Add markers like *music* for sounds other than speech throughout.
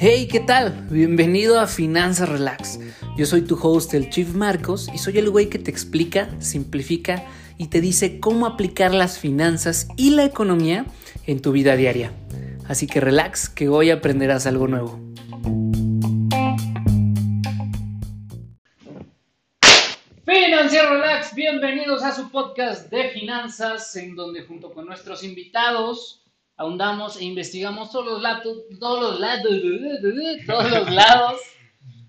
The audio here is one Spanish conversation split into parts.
Hey, ¿qué tal? Bienvenido a Finanzas Relax. Yo soy tu host, el Chief Marcos, y soy el güey que te explica, simplifica y te dice cómo aplicar las finanzas y la economía en tu vida diaria. Así que relax, que hoy aprenderás algo nuevo. Bienvenidos a su podcast de finanzas, en donde junto con nuestros invitados ahondamos e investigamos todos los lados, todos los lados, todos los lados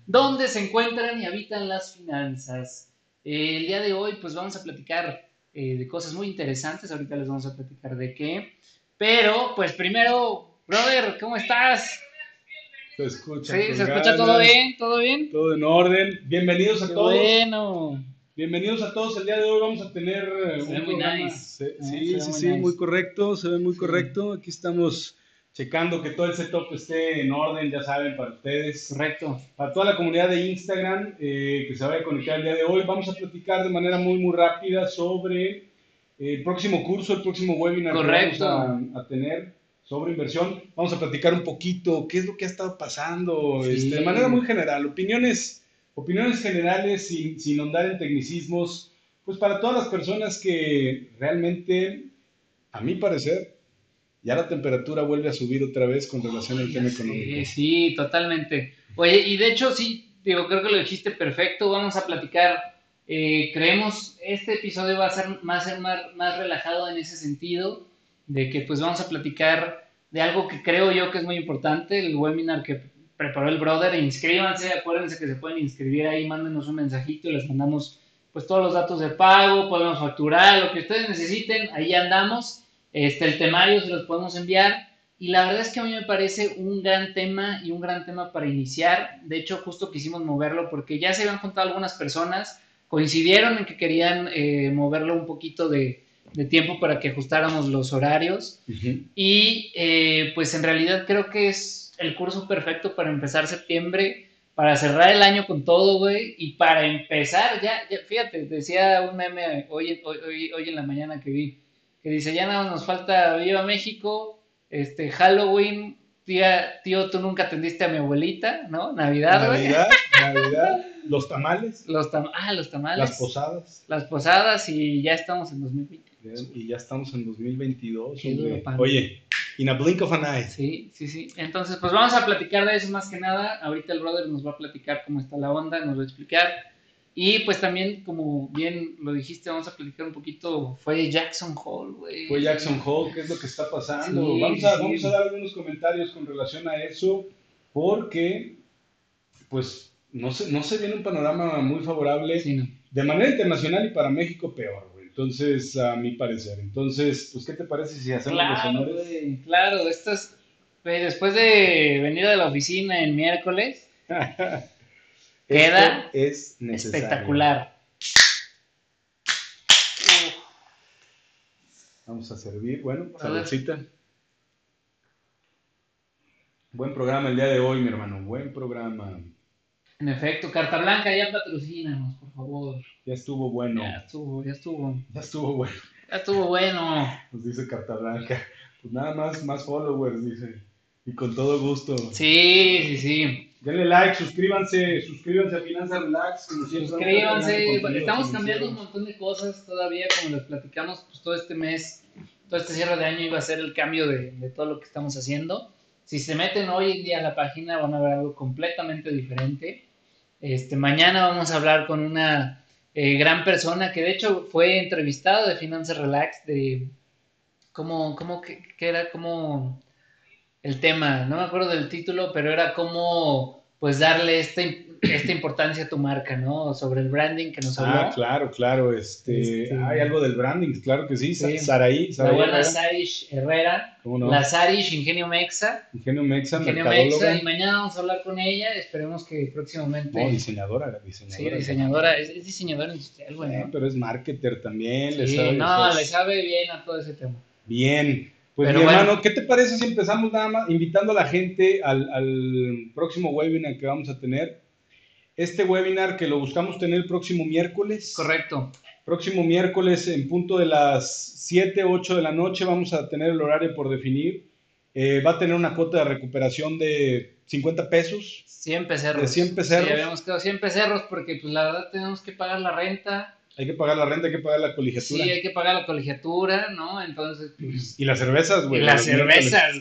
donde se encuentran y habitan las finanzas. Eh, el día de hoy, pues vamos a platicar eh, de cosas muy interesantes. Ahorita les vamos a platicar de qué. Pero, pues primero, brother, ¿cómo estás? Se escucha. Sí, se escucha todo bien, todo bien. Todo en orden. Bienvenidos a Qué todos. bueno. Bienvenidos a todos. El día de hoy vamos a tener eh, Se ve muy programa. nice. Sí, Eh, sí, sí, muy sí, nice. muy correcto. Se ve muy Sí. correcto. Aquí estamos checando que todo el setup esté en orden, ya saben, para ustedes. Correcto. Para toda la comunidad de Instagram eh, que se vaya a conectar el día de hoy, vamos a platicar de manera muy, muy rápida sobre el próximo curso, el próximo webinar Correcto. que vamos a, a tener sobre inversión. Vamos a platicar un poquito qué es lo que ha estado pasando Sí. este, de manera muy general. Opiniones, opiniones generales sin, sin ahondar en tecnicismos. Pues para todas las personas que realmente, a mi parecer, ya la temperatura vuelve a subir otra vez con relación al tema sé, económico. Sí, totalmente. Oye, y de hecho, sí, digo, creo que lo dijiste perfecto. Vamos a platicar. eh, creemos, este episodio va a ser más, más, más relajado en ese sentido, de que pues vamos a platicar de algo que creo yo que es muy importante, el webinar que preparó el brother. Inscríbanse, acuérdense que se pueden inscribir ahí, mándenos un mensajito y les mandamos pues todos los datos de pago, podemos facturar, lo que ustedes necesiten, ahí andamos. Este, el temario se los podemos enviar. Y la verdad es que a mí me parece un gran tema y un gran tema para iniciar. De hecho, justo quisimos moverlo porque ya se habían juntado algunas personas, coincidieron en que querían eh, moverlo un poquito de, de tiempo para que ajustáramos los horarios. Ujú. Y eh, pues en realidad creo que es el curso perfecto para empezar septiembre, para cerrar el año con todo, güey, y para empezar, ya, ya, fíjate, decía un meme hoy, hoy, hoy, en la mañana que vi, que dice, ya nada nos falta Viva México, este, Halloween, tía, tío, tú nunca atendiste a mi abuelita, ¿no? Navidad. Navidad, *laughs* Navidad, los tamales, Los tam- ah, los tamales. las posadas. Las posadas y ya estamos en 2020. Y ya estamos en 2022. Qué hombre. duro, pan. Oye, in a blink of an eye. Sí, sí, sí. Entonces, pues vamos a platicar de eso más que nada. Ahorita el brother nos va a platicar cómo está la onda, nos va a explicar. Y pues también, como bien lo dijiste, vamos a platicar un poquito. Fue Jackson Hole, güey. Fue Jackson Hole, ¿qué es lo que está pasando? Sí, vamos, a, sí. vamos a dar algunos comentarios con relación a eso, porque, pues, no se, no se viene un panorama muy favorable Sí, no. de manera internacional y para México peor. Entonces, a mi parecer. Entonces, pues, ¿qué te parece si hacemos los Claro, honores? güey. Claro, esto es. güey, después de venir de la oficina el miércoles, *laughs* Queda Esto es necesario. espectacular. Vamos a servir. Bueno, saludcita. Buen programa el día de hoy, mi hermano. Buen programa. En efecto, Carta Blanca, ya patrocínanos, por favor. Ya estuvo bueno. Ya estuvo, ya estuvo. Ya estuvo bueno. Ya estuvo bueno. Nos dice Carta Blanca. Pues nada más, más followers, dice. Y con todo gusto. Sí, sí, sí. Denle like, suscríbanse, suscríbanse a Finanzas Relax. Suscríbanse, estamos cambiando un montón de cosas todavía, como les platicamos, pues todo este mes, todo este cierre de año iba a ser el cambio de, de todo lo que estamos haciendo. Si se meten hoy en día a la página van a ver algo completamente diferente. Este, mañana vamos a hablar con una eh, gran persona que de hecho fue entrevistado de Finanzas Relax, de cómo, cómo que, que era como el tema, no me acuerdo del título, pero era cómo pues darle esta, im- esta importancia a tu marca, ¿no? Sobre el branding que nos habló. Ah, claro, claro. Este, Este- Hay algo del branding, claro que sí. Sí. Saraí, La Saraí buena Herrera, Sarish Herrera, ¿cómo no? la Sarish Ingenio Mexa, Ingenio Mexa, Ingenio. Mexa, y mañana vamos a hablar con ella, esperemos que próximamente. No, diseñadora, diseñadora. sí, diseñadora, es, es diseñadora industrial, güey. Eh, ¿no? pero es marketer también. le sabe, no, le sabe bien a todo ese tema. Bien. Pues Pero mi bueno. hermano, ¿qué te parece si empezamos nada más invitando a la gente al, al próximo webinar que vamos a tener? Este webinar que lo buscamos tener el próximo miércoles. Correcto. Próximo miércoles en punto de las 7, 8 de la noche vamos a tener el horario por definir. Eh, va a tener una cuota de recuperación de 50 pesos. 100 pecerros. De 100 pecerros. Sí, habíamos quedado 100 pecerros porque pues la verdad tenemos que pagar la renta. Hay que pagar la renta, hay que pagar la colegiatura. Sí, hay que pagar la colegiatura, ¿no? Entonces, pues... Y las cervezas, güey. Y las cervezas.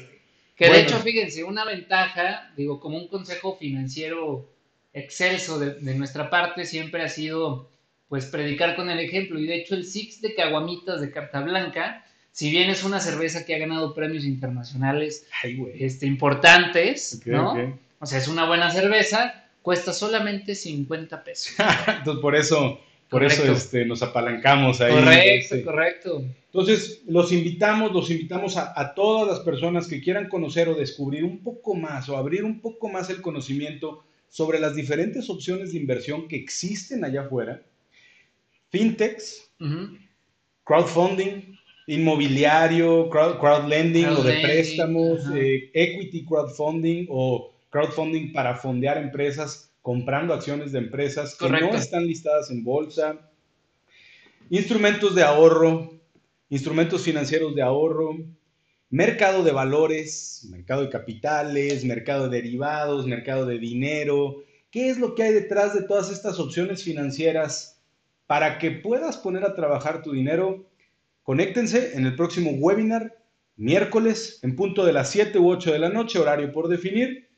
Que de hecho, fíjense, una ventaja, digo, como un consejo financiero excelso de, de nuestra parte, siempre ha sido, pues, predicar con el ejemplo. Y de hecho, el Six de Caguamitas de Carta Blanca, si bien es una cerveza que ha ganado premios internacionales Ay, güey. este, importantes, ¿no? O sea, es una buena cerveza, cuesta solamente 50 pesos. *laughs* Entonces, por eso, por eso este, nos apalancamos ahí. correcto, este. correcto. Entonces, los invitamos, los invitamos a, a todas las personas que quieran conocer o descubrir un poco más o abrir un poco más el conocimiento sobre las diferentes opciones de inversión que existen allá afuera. Fintechs, Ujú. crowdfunding, inmobiliario, crowd, crowdlending o de préstamos, eh, equity crowdfunding o crowdfunding para fondear empresas comprando acciones de empresas que no están listadas en bolsa, instrumentos de ahorro, instrumentos financieros de ahorro, mercado de valores, mercado de capitales, mercado de derivados, mercado de dinero. ¿Qué es lo que hay detrás de todas estas opciones financieras para que puedas poner a trabajar tu dinero? Conéctense en el próximo webinar, miércoles, en punto de las 7 u 8 de la noche, horario por definir,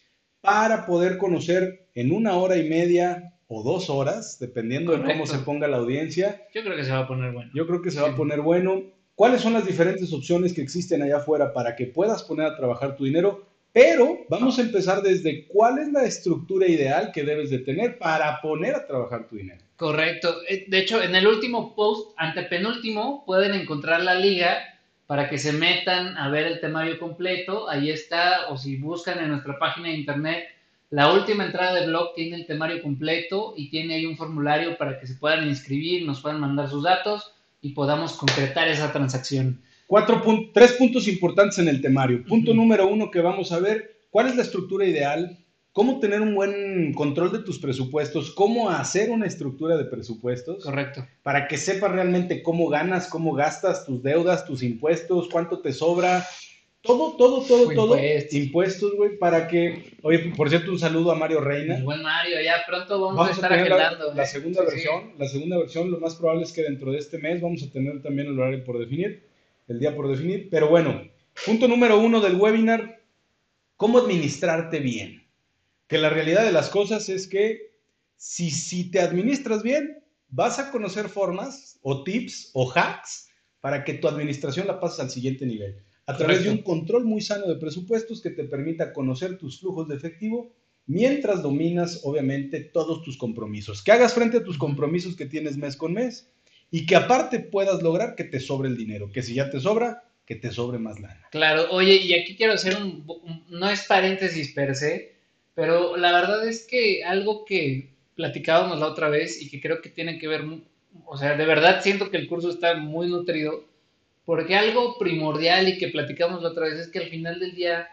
para poder conocer en una hora y media o dos horas, dependiendo de cómo se ponga la audiencia. Yo creo que se va a poner bueno. Yo creo que se va a poner bueno. ¿Cuáles son las diferentes opciones que existen allá afuera para que puedas poner a trabajar tu dinero? Pero vamos a empezar desde cuál es la estructura ideal que debes de tener para poner a trabajar tu dinero. Correcto. Eh, De hecho, en el último post, antepenúltimo, pueden encontrar la liga para que se metan a ver el temario completo. Ahí está, o si buscan en nuestra página de internet, la última entrada de blog tiene el temario completo y tiene ahí un formulario para que se puedan inscribir, nos puedan mandar sus datos y podamos concretar esa transacción. Cuatro pun- tres puntos importantes en el temario. Punto número uno que vamos a ver, ¿cuál es la estructura ideal? ¿Cómo tener un buen control de tus presupuestos? ¿Cómo hacer una estructura de presupuestos? Correcto. Para que sepas realmente cómo ganas, cómo gastas tus deudas, tus impuestos, cuánto te sobra. Todo, todo, todo, todo. impuestos. Impuestos, güey, para que... Oye, por cierto, un saludo a Mario Reina. El buen Mario, ya pronto vamos, Vamos a a estar tener la, agendando. la ¿eh? segunda Sí, sí. versión. La segunda versión, lo más probable es que dentro de este mes vamos a tener también el horario por definir, el día por definir. Pero bueno, punto número uno del webinar, ¿cómo administrarte bien? Que la realidad de las cosas es que si, si te administras bien, vas a conocer formas o tips o hacks para que tu administración la pases al siguiente nivel. A través de un control muy sano de presupuestos que te permita conocer tus flujos de efectivo mientras dominas, obviamente, todos tus compromisos. Que hagas frente a tus compromisos que tienes mes con mes y que aparte puedas lograr que te sobre el dinero. Que si ya te sobra, que te sobre más lana. Claro, oye, y aquí quiero hacer un, un- no es paréntesis per se, pero la verdad es que algo que platicábamos la otra vez y que creo que tiene que ver, o sea, de verdad siento que el curso está muy nutrido, porque algo primordial y que platicamos la otra vez es que al final del día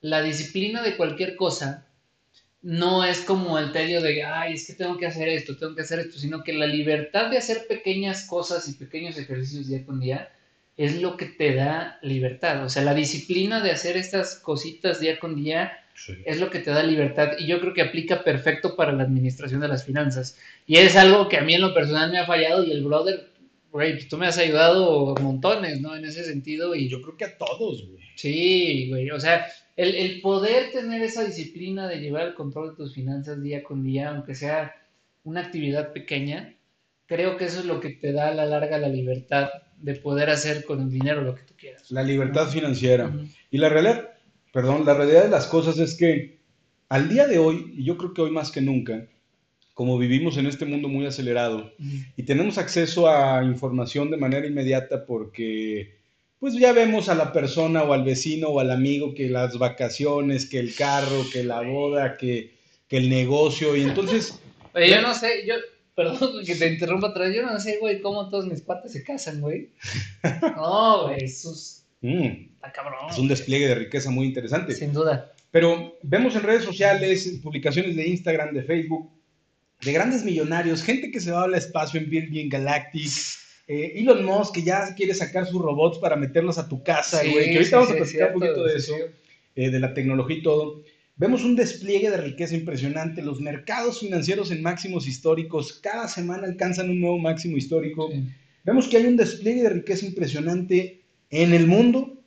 la disciplina de cualquier cosa no es como el tedio de, ay, es que tengo que hacer esto, tengo que hacer esto, sino que la libertad de hacer pequeñas cosas y pequeños ejercicios día con día es lo que te da libertad. O sea, la disciplina de hacer estas cositas día con día es lo que te da libertad y yo creo que aplica perfecto para la administración de las finanzas. Y es algo que a mí en lo personal me ha fallado y el brother, güey, pues tú me has ayudado montones, ¿no? En ese sentido y Yo creo que a todos, güey. Sí, güey, o sea, el, el poder tener esa disciplina de llevar el control de tus finanzas día con día, aunque sea una actividad pequeña, creo que eso es lo que te da a la larga la libertad de poder hacer con el dinero lo que tú quieras. La libertad financiera. Y la realidad, perdón, la realidad de las cosas es que al día de hoy, y yo creo que hoy más que nunca, como vivimos en este mundo muy acelerado Ujú. y tenemos acceso a información de manera inmediata porque pues ya vemos a la persona o al vecino o al amigo que las vacaciones, que el carro, que la boda, que, que el negocio y entonces yo no sé, yo, perdón que te interrumpa otra vez, yo no sé, güey, cómo todos mis patas se casan, güey. *laughs* No, güey, es- mm, está cabrón. es un despliegue de riqueza muy interesante. Sin duda. Pero vemos en redes sociales, en publicaciones de Instagram, de Facebook, de grandes millonarios, gente que se va al espacio en Virgin Galactic, eh, Elon Musk que ya quiere sacar sus robots para meterlos a tu casa, güey, que ahorita vamos a platicar un poquito de eso, eh, de la tecnología y todo. Vemos un despliegue de riqueza impresionante, los mercados financieros en máximos históricos, cada semana alcanzan un nuevo máximo histórico. Vemos que hay un despliegue de riqueza impresionante en el mundo,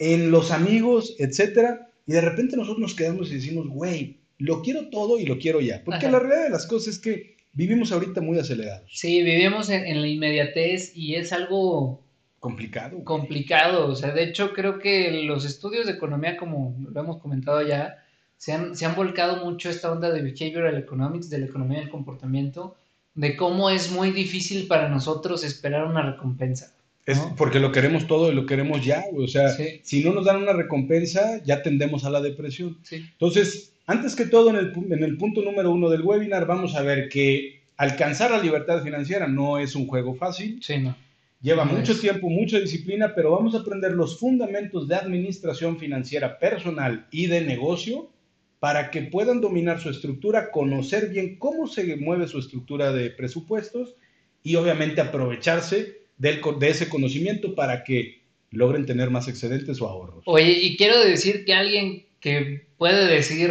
en los amigos, etcétera, y de repente nosotros nos quedamos y decimos, güey, lo quiero todo y lo quiero ya. Porque la realidad de las cosas es que vivimos ahorita muy acelerados. Sí, vivimos en, la inmediatez y es algo complicado. Complicado. O sea, de hecho creo que los estudios de economía, como lo hemos comentado ya, se han, se han volcado mucho esta onda de behavioral economics, de la economía del comportamiento, de cómo es muy difícil para nosotros esperar una recompensa. Es porque lo queremos todo y lo queremos ya, o sea, si no nos dan una recompensa, ya tendemos a la depresión. Entonces, antes que todo, en el, en el punto número uno del webinar, vamos a ver que alcanzar la libertad financiera no es un juego fácil. Sí, no. Lleva mucho tiempo, mucha disciplina, pero vamos a aprender los fundamentos de administración financiera personal y de negocio para que puedan dominar su estructura, conocer bien cómo se mueve su estructura de presupuestos y obviamente aprovecharse de ese conocimiento para que logren tener más excedentes o ahorros. Oye, y quiero decir que alguien que puede decir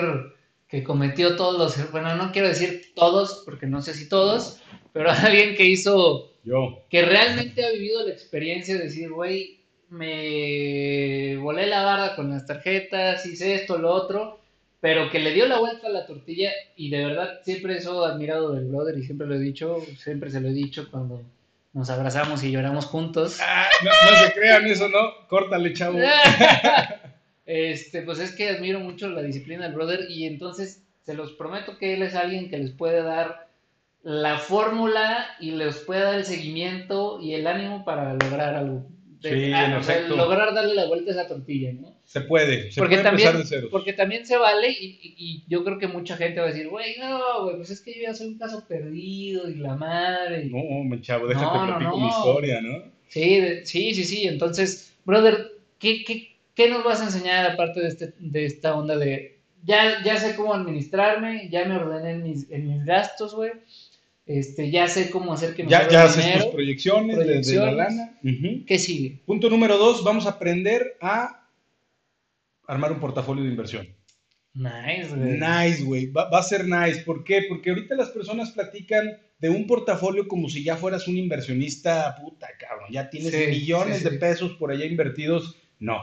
que cometió todos los, bueno, no quiero decir todos, porque no sé si todos, pero *laughs* alguien que hizo, yo, que realmente ha vivido la experiencia de decir, güey, me volé la barda con las tarjetas, hice esto, lo otro, pero que le dio la vuelta a la tortilla y de verdad siempre eso admirado del brother y siempre lo he dicho, siempre se lo he dicho cuando nos abrazamos y lloramos juntos. Ah, no, se crean eso, ¿no? Córtale, chavo. *laughs* este, pues es que admiro mucho la disciplina del brother y entonces se los prometo que él es alguien que les puede dar la fórmula y les puede dar el seguimiento y el ánimo para lograr algo. sí, ah, lograr darle la vuelta a esa tortilla, ¿no? Se puede, se porque puede también, empezar de cero. Porque también se vale y, yo creo que mucha gente va a decir, güey, no, güey, pues es que yo ya soy un caso perdido y la madre. No, me chavo, déjate no, platico mi historia, ¿no? Sí, sí, sí, sí. Entonces, brother, ¿qué, qué, qué nos vas a enseñar aparte de, este, de esta onda de, ya, ya sé cómo administrarme, ya me ordené en mis, en mis gastos, güey? Este, ya sé cómo hacer que me Ya, ya haces tus proyecciones, desde la lana. ¿Qué sigue? Punto número dos, vamos a aprender a armar un portafolio de inversión. Nice, güey. Nice, güey. Va, a ser nice. ¿Por qué? Porque ahorita las personas platican de un portafolio como si ya fueras un inversionista, puta, cabrón. Ya tienes millones de pesos por allá invertidos. No.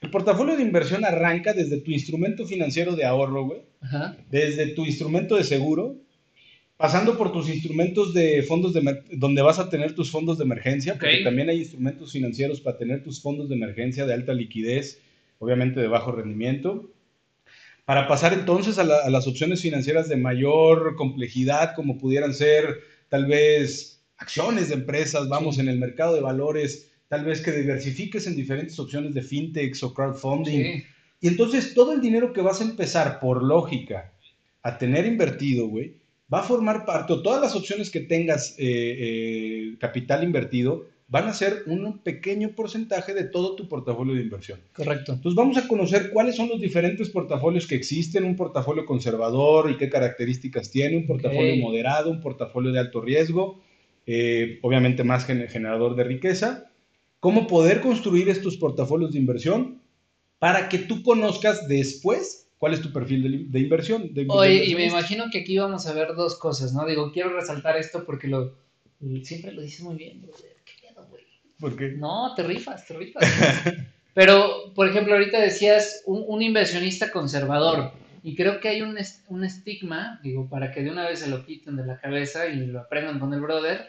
El portafolio de inversión arranca desde tu instrumento financiero de ahorro, güey. Ajá. Desde tu instrumento de seguro, pasando por tus instrumentos de fondos de donde vas a tener tus fondos de emergencia, porque también hay instrumentos financieros para tener tus fondos de emergencia de alta liquidez obviamente de bajo rendimiento. Para pasar entonces a, las opciones financieras de mayor complejidad, como pudieran ser tal vez acciones de empresas, vamos, en el mercado de valores, tal vez que diversifiques en diferentes opciones de fintechs o crowdfunding. Y entonces todo el dinero que vas a empezar por lógica a tener invertido, güey, va a formar parte, o todas las opciones que tengas eh, eh, capital invertido, van a ser un pequeño porcentaje de todo tu portafolio de inversión. Correcto. Entonces vamos a conocer cuáles son los diferentes portafolios que existen, un portafolio conservador y qué características tiene, un portafolio moderado, un portafolio de alto riesgo, eh, obviamente más generador de riqueza, cómo poder construir estos portafolios de inversión para que tú conozcas después cuál es tu perfil de, inversión. Oye, y me imagino que aquí vamos a ver dos cosas, ¿no? Digo, quiero resaltar esto porque lo, siempre lo dices muy bien, ¿Por qué? No, te rifas, te rifas. Pero, por ejemplo, ahorita decías un, inversionista conservador. Y creo que hay un, un, estigma, digo, para que de una vez se lo quiten de la cabeza y lo aprendan con el brother,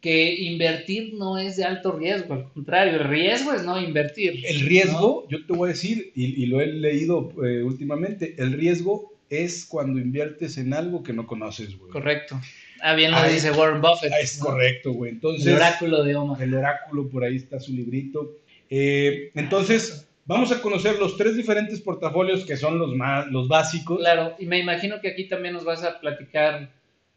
que invertir no es de alto riesgo, al contrario, el riesgo es no invertir. El riesgo, yo te voy a decir, y, lo he leído eh, últimamente, el riesgo es cuando inviertes en algo que no conoces, güey. Correcto. Ah, bien lo dice Warren Buffett. Es correcto, güey. Entonces, el oráculo de Omaha. El oráculo, por ahí está su librito. Eh, entonces, vamos a conocer los tres diferentes portafolios que son los más, los básicos. Claro, y me imagino que aquí también nos vas a platicar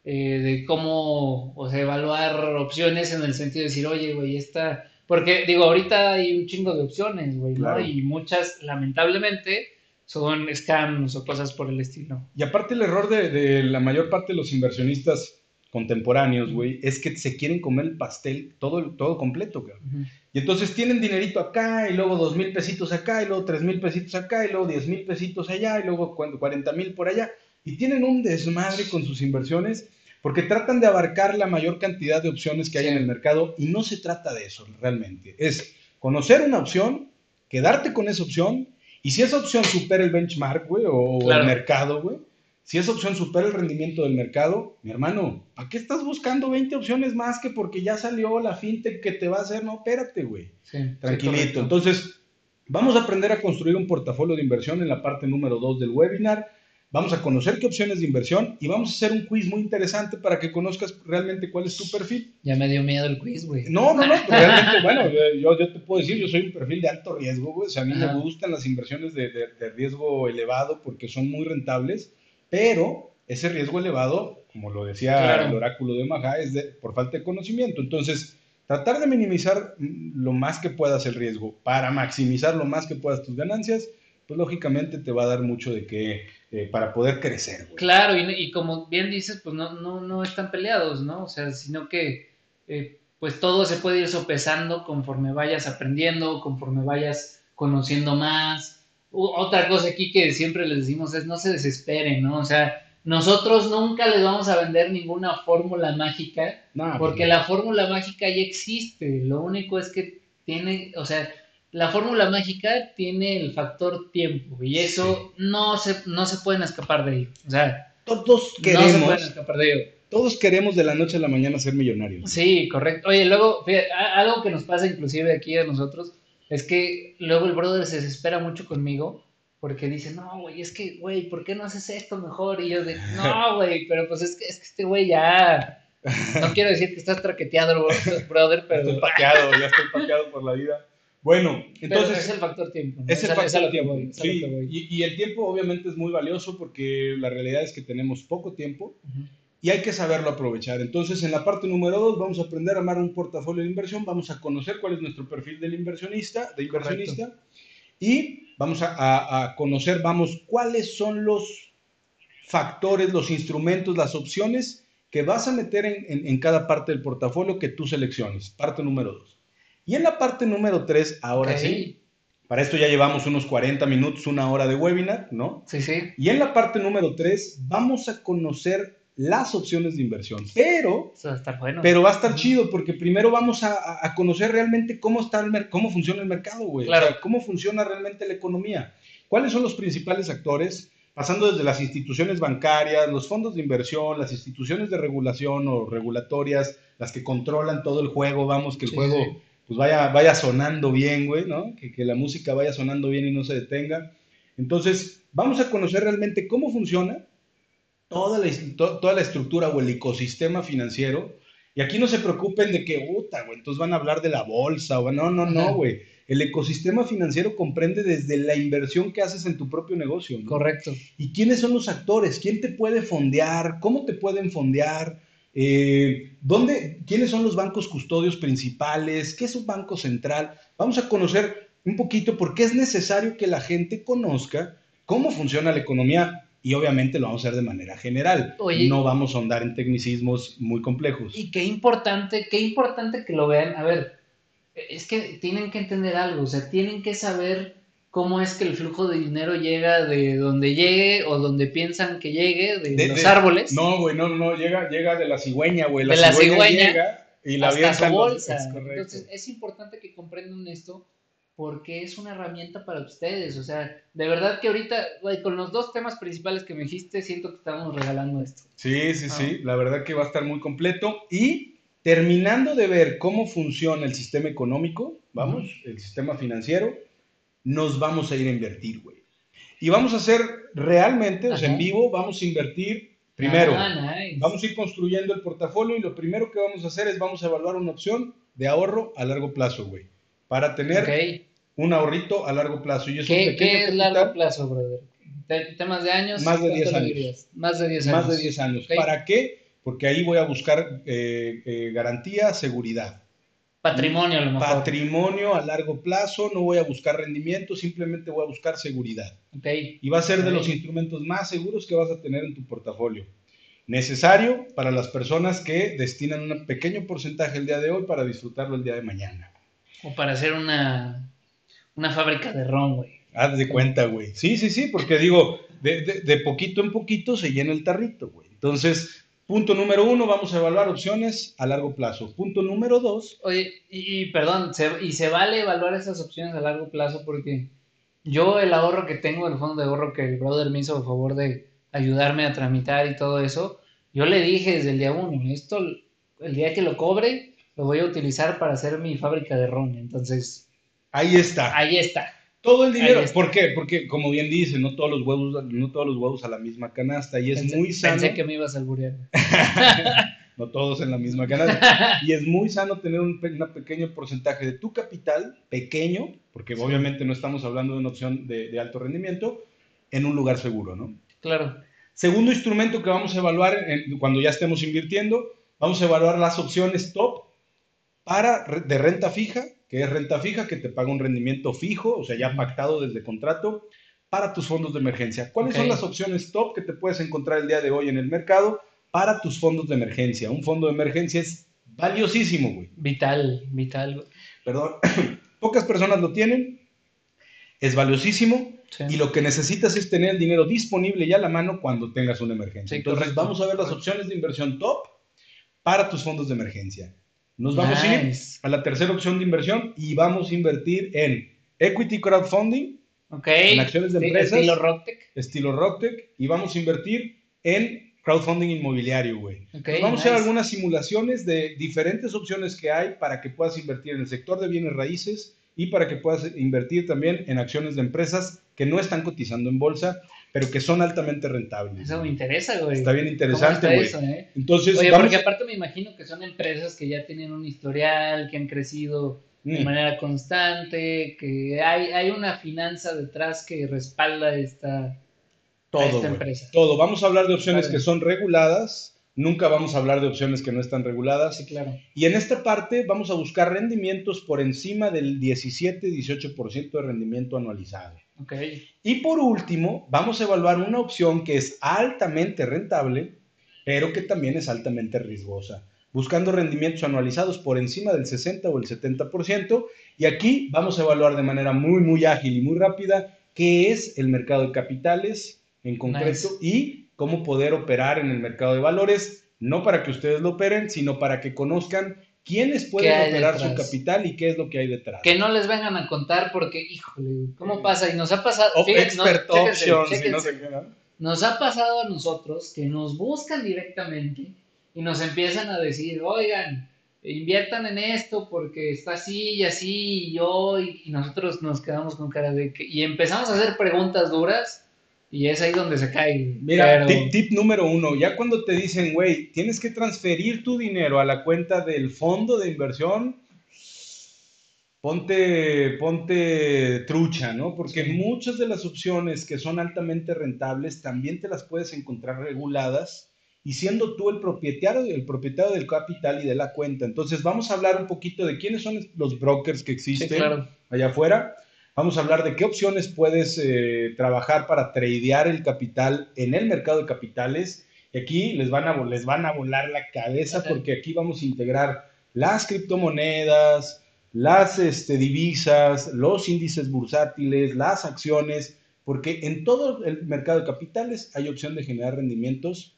eh, de cómo, o sea, evaluar opciones en el sentido de decir, oye, güey, esta... Porque, digo, ahorita hay un chingo de opciones, güey, ¿no? Y muchas, lamentablemente, son scams o cosas por el estilo. Y aparte el error de, de la mayor parte de los inversionistas contemporáneos, güey, es que se quieren comer el pastel todo, todo completo, cabrón. Ujú. Y entonces tienen dinerito acá, y luego dos mil pesitos acá, y luego tres mil pesitos acá, y luego diez mil pesitos allá, y luego cuarenta mil por allá. Y tienen un desmadre con sus inversiones porque tratan de abarcar la mayor cantidad de opciones que hay en el mercado y no se trata de eso realmente. Es conocer una opción, quedarte con esa opción, y si esa opción supera el benchmark, güey, o Claro. el mercado, güey, si esa opción supera el rendimiento del mercado, mi hermano, ¿a qué estás buscando 20 opciones más que porque ya salió la fintech que te va a hacer? No, espérate, güey. Sí, sí, Tranquilito. correcto. Entonces, vamos a aprender a construir un portafolio de inversión en la parte número 2 del webinar. Vamos a conocer qué opciones de inversión y vamos a hacer un quiz muy interesante para que conozcas realmente cuál es tu perfil. Ya me dio miedo el quiz, güey. No, no, no, pero *laughs* realmente, bueno, yo, yo te puedo decir, yo soy un perfil de alto riesgo, güey. O sea, a mí Ajá. me gustan las inversiones de, de- de riesgo elevado porque son muy rentables, pero ese riesgo elevado, como lo decía Claro. el oráculo de Maja, es de, por falta de conocimiento. Entonces, tratar de minimizar mm, lo más que puedas el riesgo para maximizar lo más que puedas tus ganancias, pues lógicamente te va a dar mucho de que, eh, para poder crecer, güey. Claro, y, y como bien dices, pues no, no, no están peleados, ¿no? O sea, sino que eh, pues todo se puede ir sopesando conforme vayas aprendiendo, conforme vayas conociendo más. Otra cosa aquí que siempre les decimos es no se desesperen, ¿no? O sea, nosotros nunca les vamos a vender ninguna fórmula mágica, No, porque pues, la fórmula mágica ya existe. Lo único es que tiene, o sea, la fórmula mágica tiene el factor tiempo y eso no se, no se pueden escapar de ello. O sea, todos no se queremos, pueden escapar de ello. todos queremos de la noche a la mañana ser millonarios. Sí, correcto. Oye, luego, fíjate, algo que nos pasa inclusive aquí a nosotros es que luego el brother se desespera mucho conmigo porque dice, no, güey, es que, güey, ¿por qué no haces esto mejor? Y yo de, no, *laughs* güey, pero pues es que, es que este güey ya, no quiero decir que estás traqueteado, *laughs* brother, pero, Estoy paqueado, ya estoy paqueado por la vida. Bueno, pero entonces es el factor tiempo. ¿no? es el a factor tiempo. voy, es Sí, y, y el tiempo obviamente es muy valioso porque la realidad es que tenemos poco tiempo Ujú. Y hay que saberlo aprovechar. Entonces, en la parte número dos vamos a aprender a armar un portafolio de inversión, vamos a conocer cuál es nuestro perfil del inversionista, de inversionista, y vamos a, a- a conocer, vamos, cuáles son los factores, los instrumentos, las opciones que vas a meter en, en- en cada parte del portafolio que tú selecciones. Parte número dos. Y en la parte número tres, ahora sí, para esto ya llevamos unos 40 minutos, una hora de webinar, ¿no? Sí, sí, Y en la parte número 3 vamos a conocer las opciones de inversión. Pero, eso va a estar bueno. pero va a estar chido porque primero vamos a, a- conocer realmente cómo, está el cómo funciona el mercado, güey. Claro. O sea, cómo funciona realmente la economía. ¿Cuáles son los principales actores? Pasando desde las instituciones bancarias, los fondos de inversión, las instituciones de regulación o regulatorias, las que controlan todo el juego, vamos, que el Sí, juego sí. pues vaya, vaya sonando bien, güey, ¿no? Que, que la música vaya sonando bien y no se detenga. Entonces, vamos a conocer realmente cómo funciona toda la, to- toda la estructura o el ecosistema financiero. Y aquí no se preocupen de que, puta, güey, entonces van a hablar de la bolsa o no, no, no, güey. El ecosistema financiero comprende desde la inversión que haces en tu propio negocio. ¿no? Correcto. ¿Y quiénes son los actores? ¿Quién te puede fondear? ¿Cómo te pueden fondear? Eh, ¿dónde, ¿Quiénes son los bancos custodios principales? ¿Qué es un banco central? Vamos a conocer un poquito por qué es necesario que la gente conozca cómo funciona la economía y obviamente lo vamos a hacer de manera general. Oye. no vamos a ahondar en tecnicismos muy complejos. Y qué importante, qué importante que lo vean. A ver, es que tienen que entender algo, o sea, tienen que saber cómo es que el flujo de dinero llega de donde llegue o donde piensan que llegue, de, De- los de- árboles, No, güey, no, no, llega, llega de la cigüeña, güey. De la cigüeña llega y la hasta su los- bolsa. es correcto. Entonces, es importante que comprendan esto porque es una herramienta para ustedes. O sea, de verdad que ahorita, güey, con los dos temas principales que me dijiste, siento que estamos regalando esto. Sí, sí, Ah. sí, la verdad que va a estar muy completo. Y terminando de ver cómo funciona el sistema económico, vamos, el sistema financiero, nos vamos a ir a invertir, güey. Y vamos a hacer realmente, o sea, en Ajá. vivo, vamos a invertir primero. Ah, nice. Vamos a ir construyendo el portafolio y lo primero que vamos a hacer es vamos a evaluar una opción de ahorro a largo plazo, güey. Para tener un ahorrito a largo plazo. Y es ¿Qué, es largo plazo, brother? ¿Te- ¿Temas de años? Más de ¿Cuánto 10 le años. Más de 10 años. Más de 10 años. ¿Para qué? Porque ahí voy a buscar eh, eh, garantía, seguridad. Patrimonio a lo mejor. Patrimonio a largo plazo, no voy a buscar rendimiento, simplemente voy a buscar seguridad. Okay. Y va a ser de los instrumentos más seguros que vas a tener en tu portafolio. Necesario para las personas que destinan un pequeño porcentaje el día de hoy para disfrutarlo el día de mañana. O para hacer una, una fábrica de ron, güey. Haz de cuenta, güey. Sí, sí, sí, porque digo, de, de- de poquito en poquito se llena el tarrito, güey. Entonces, punto número uno, vamos a evaluar opciones a largo plazo. Punto número dos, Oye, y, y perdón, se- y se vale evaluar esas opciones a largo plazo porque yo el ahorro que tengo, el fondo de ahorro que el brother me hizo el favor de ayudarme a tramitar y todo eso, yo le dije desde el día uno, esto el día que lo cobre lo voy a utilizar para hacer mi fábrica de ron. Entonces, ahí está. ahí está. Todo el dinero. ¿Por qué? Porque, como bien dice, no todos los huevos, no todos los huevos a la misma canasta. Y es Pensé, muy sano. pensé que me ibas a alburear. *laughs* no todos en la misma canasta. *laughs* y es muy sano tener un pequeño porcentaje de tu capital, pequeño, porque obviamente no estamos hablando de una opción de, de alto rendimiento, en un lugar seguro, ¿no? Claro. Segundo instrumento que vamos a evaluar en- cuando ya estemos invirtiendo, vamos a evaluar las opciones top para de renta fija, que es renta fija que te paga un rendimiento fijo, o sea, ya pactado desde contrato, para tus fondos de emergencia. ¿Cuáles son las opciones top que te puedes encontrar el día de hoy en el mercado para tus fondos de emergencia? Un fondo de emergencia es valiosísimo, güey. Vital, vital. güey. Perdón, *coughs* pocas personas lo tienen, es valiosísimo. Sí. Y lo que necesitas es tener el dinero disponible ya a la mano cuando tengas una emergencia. Sí, Entonces, correcto, vamos a ver las opciones de inversión top para tus fondos de emergencia. Nos vamos a ir a la tercera opción de inversión y vamos a invertir en equity crowdfunding, en acciones de Sí, empresas. Estilo Rocktech. estilo Rocktech, y vamos a invertir en crowdfunding inmobiliario, güey. Vamos a hacer algunas simulaciones de diferentes opciones que hay para que puedas invertir en el sector de bienes raíces y para que puedas invertir también en acciones de empresas que no están cotizando en bolsa, pero que son altamente rentables. Eso me interesa, güey. Está bien ¿Cómo interesante, güey. eh? Entonces, Oye, vamos- porque aparte me imagino que son empresas que ya tienen un historial, que han crecido de Mm. manera constante, que hay, hay una finanza detrás que respalda esta, todo, esta empresa. todo. Vamos a hablar de opciones que son reguladas, nunca vamos a hablar de opciones que no están reguladas. Sí, claro. Y en esta parte vamos a buscar rendimientos por encima del 17-18% de rendimiento anualizado. Ok. Y por último, vamos a evaluar una opción que es altamente rentable, pero que también es altamente riesgosa, buscando rendimientos anualizados por encima del 60 o el 70%. Y aquí vamos a evaluar de manera muy, muy ágil y muy rápida qué es el mercado de capitales en concreto Nice. y cómo poder operar en el mercado de valores, no para que ustedes lo operen, sino para que conozcan quiénes pueden operar su capital y qué es lo que hay detrás. Que no les vengan a contar porque, híjole, ¿cómo pasa? Y nos ha pasado. Fíjense, no, expert chéquense, options y no chéquense. sé qué, ¿no? Nos ha pasado a nosotros que nos buscan directamente y nos empiezan a decir, oigan, inviertan en esto porque está así y así y yo, y, y nosotros nos quedamos con cara de que, y empezamos a hacer preguntas duras y es ahí donde se cae. Mira, Pero- tip, tip número uno, ya cuando te dicen, güey, tienes que transferir tu dinero a la cuenta del fondo de inversión, ponte, ponte trucha, ¿no? Porque Sí. muchas de las opciones que son altamente rentables también te las puedes encontrar reguladas y siendo tú el propietario, el propietario del capital y de la cuenta. Entonces vamos a hablar un poquito de quiénes son los brokers que Sí, existen claro. allá afuera. Vamos a hablar de qué opciones puedes eh, trabajar para tradear el capital en el mercado de capitales. Y aquí les van a, les van a volar la cabeza Ajá. porque aquí vamos a integrar las criptomonedas, las este, divisas, los índices bursátiles, las acciones, porque en todo el mercado de capitales hay opción de generar rendimientos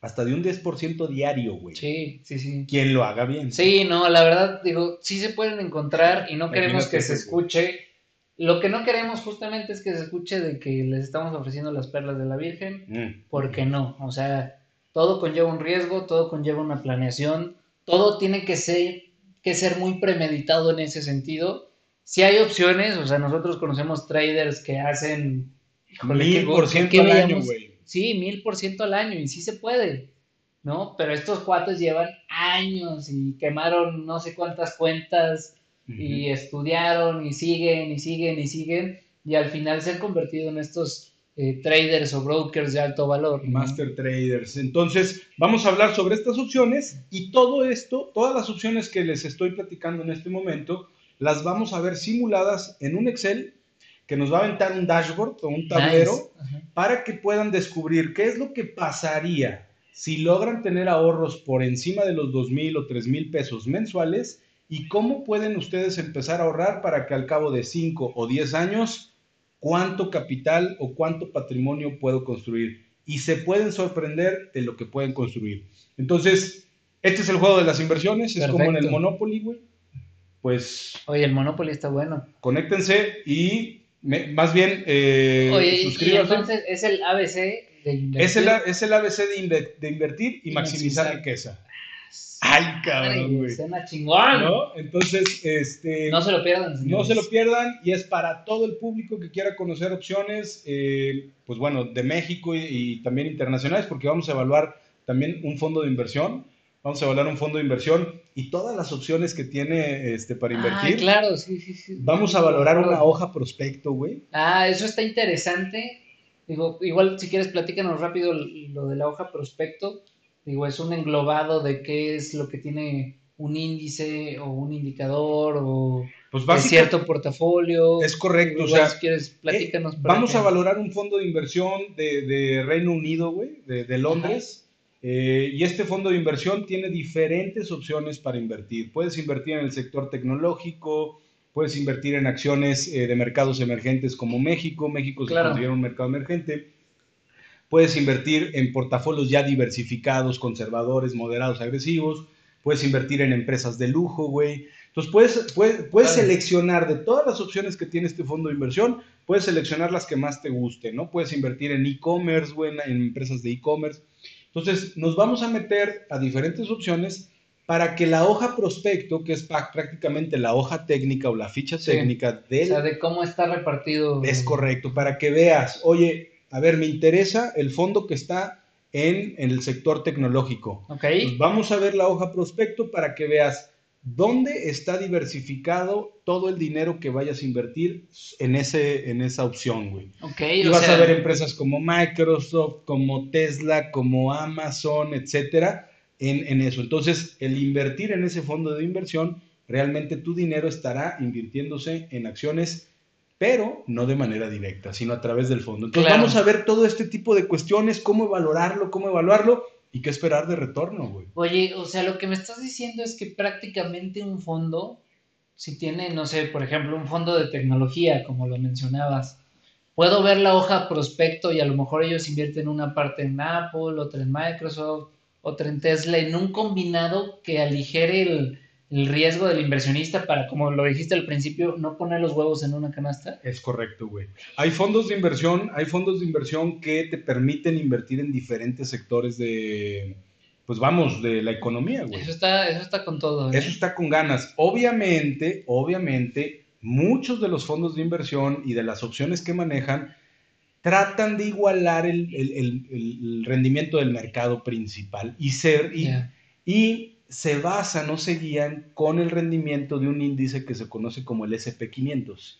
hasta de un 10% diario, güey. Sí, sí, sí. Quien lo haga bien. Sí, no, la verdad, digo, sí se pueden encontrar y no queremos que se escuche. Lo que no queremos justamente es que se escuche de que les estamos ofreciendo las perlas de la Virgen, Mm. porque no, o sea, todo conlleva un riesgo, todo conlleva una planeación, todo tiene que ser, que ser muy premeditado en ese sentido. Si hay opciones, o sea, nosotros conocemos traders que hacen... Mil por ciento al año, güey. Sí, mil por ciento al año, y sí se puede, ¿no? Pero estos cuates llevan años y quemaron no sé cuántas cuentas y estudiaron y siguen y siguen y siguen, y al final se han convertido en estos eh, traders o brokers de alto valor. Master traders. Entonces, vamos a hablar sobre estas opciones y todo esto, todas las opciones que les estoy platicando en este momento, las vamos a ver simuladas en un Excel que nos va a aventar un dashboard o un tablero para que puedan descubrir qué es lo que pasaría si logran tener ahorros por encima de los dos mil o tres mil pesos mensuales y cómo pueden ustedes empezar a ahorrar para que al cabo de 5 o 10 años, cuánto capital o cuánto patrimonio puedo construir. Y se pueden sorprender de lo que pueden construir. Entonces, este es el juego de las inversiones, es como en el Monopoly, güey. Pues... Oye, el Monopoly está bueno. Conéctense y más bien eh, Oye, y entonces es el ABC de invertir. Es el, es el ABC de, invertir y, maximizar riqueza. Ay, cabrón, güey. chingón. ¿No? Entonces, este. No se lo pierdan. No se lo pierdan y es para todo el público que quiera conocer opciones, eh, pues bueno, de México y, también internacionales, porque vamos a evaluar también un fondo de inversión. Vamos a evaluar un fondo de inversión y todas las opciones que tiene este, para ah, invertir. Ah, claro, sí, sí, sí. Vamos a valorar una hoja prospecto, güey. Ah, eso está interesante. Digo, igual si quieres platícanos rápido lo de la hoja prospecto Digo, es un englobado de qué es lo que tiene un índice o un indicador o pues cierto portafolio. Es correcto, o sea, si quieres, platícanos. Eh, vamos a valorar un fondo de inversión de, Reino Unido, güey, de, Londres. Eh, y este fondo de inversión tiene diferentes opciones para invertir. Puedes invertir en el sector tecnológico, puedes invertir en acciones eh, de mercados emergentes como México. México se considera un mercado emergente Puedes invertir en portafolios ya diversificados, conservadores, moderados, agresivos. Puedes invertir en empresas de lujo, güey. Entonces puedes, puedes, seleccionar de todas las opciones que tiene este fondo de inversión, puedes seleccionar las que más te gusten, ¿no? Puedes invertir en e-commerce, güey, en empresas de e-commerce. Entonces nos vamos a meter a diferentes opciones para que la hoja prospecto, que es prácticamente la hoja técnica o la ficha técnica de... O sea, de cómo está repartido. Es correcto, para que veas, oye, a ver, me interesa el fondo que está en, el sector tecnológico. Ok. Pues vamos a ver la hoja prospecto para que veas dónde está diversificado todo el dinero que vayas a invertir en, ese, en esa opción, güey. Ok. Y vas a ver empresas como Microsoft, como Tesla, como Amazon, etcétera, en, en eso. Entonces, el invertir en ese fondo de inversión, realmente tu dinero estará invirtiéndose en acciones pero no de manera directa, sino a través del fondo. Entonces vamos a ver todo este tipo de cuestiones, cómo valorarlo, cómo evaluarlo y qué esperar de retorno, güey. Oye, o sea, lo que me estás diciendo es que prácticamente un fondo, si tiene, no sé, por ejemplo, un fondo de tecnología, como lo mencionabas, puedo ver la hoja prospecto y a lo mejor ellos invierten una parte en Apple, otra en Microsoft, otra en Tesla, en un combinado que aligere el el riesgo del inversionista para, como lo dijiste al principio, no poner los huevos en una canasta? Es correcto, güey. Hay fondos de inversión, hay fondos de inversión que te permiten invertir en diferentes sectores de, pues vamos, de la economía, güey. Eso está, eso está con todo. ¿eh? Eso está con ganas. Obviamente, obviamente, muchos de los fondos de inversión y de las opciones que manejan tratan de igualar el, rendimiento del mercado principal y ser y se basan o se guían con el rendimiento de un índice que se conoce como el SP500.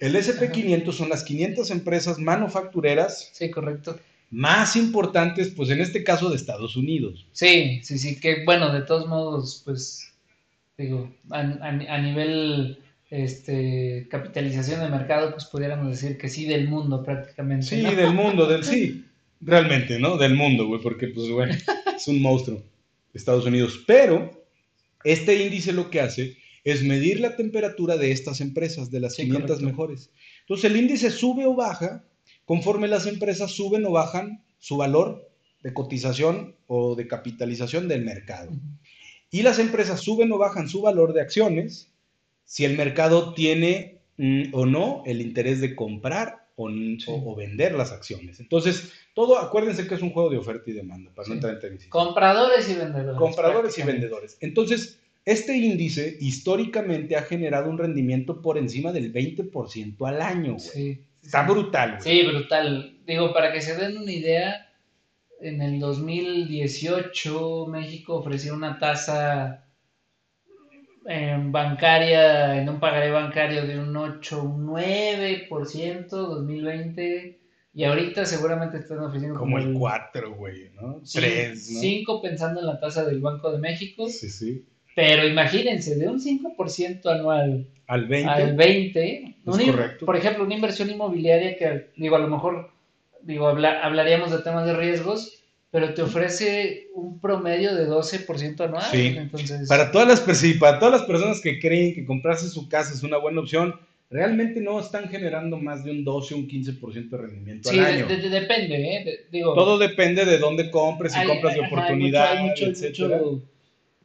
El SP500 son las 500 empresas manufactureras. Sí, correcto. Más importantes, pues en este caso de Estados Unidos. Sí, sí, sí, que bueno, de todos modos, pues, digo, a, nivel este, capitalización de mercado, pues pudiéramos decir que sí del mundo prácticamente. Sí, del mundo, del *laughs* sí, realmente, ¿no? Del mundo, güey, porque pues, bueno, es un monstruo. Estados Unidos. Pero este índice lo que hace es medir la temperatura de estas empresas, de las 500 mejores. Entonces el índice sube o baja conforme las empresas suben o bajan su valor de cotización o de capitalización del mercado. Y las empresas suben o bajan su valor de acciones si el mercado tiene mm, o no el interés de comprar o, vender las acciones. Entonces, todo, acuérdense que es un juego de oferta y demanda, para no entrar en Compradores y vendedores. Compradores y vendedores. Entonces, este índice históricamente ha generado un rendimiento por encima del 20% al año, Sí. Está brutal, Sí, brutal. Digo, para que se den una idea, en el 2018 México ofreció una tasa en bancaria, en un pagaré bancario de un 8, un 9%, 2020. Y ahorita seguramente están ofreciendo como, el 4, güey, ¿no? 3, ¿no? 5 pensando en la tasa del Banco de México. Sí, sí. Pero imagínense, de un 5% anual al 20. Al 20 correcto. Por ejemplo, una inversión inmobiliaria que, digo, a lo mejor, digo, hablaríamos de temas de riesgos, pero te ofrece un promedio de 12% anual. Sí. Entonces... Para, todas las, para todas las personas que creen que comprarse su casa es una buena opción, realmente no están generando más de un 12 o un 15% de rendimiento al año. Sí, depende, ¿eh? digo, Todo depende de dónde compres, si compras de oportunidad,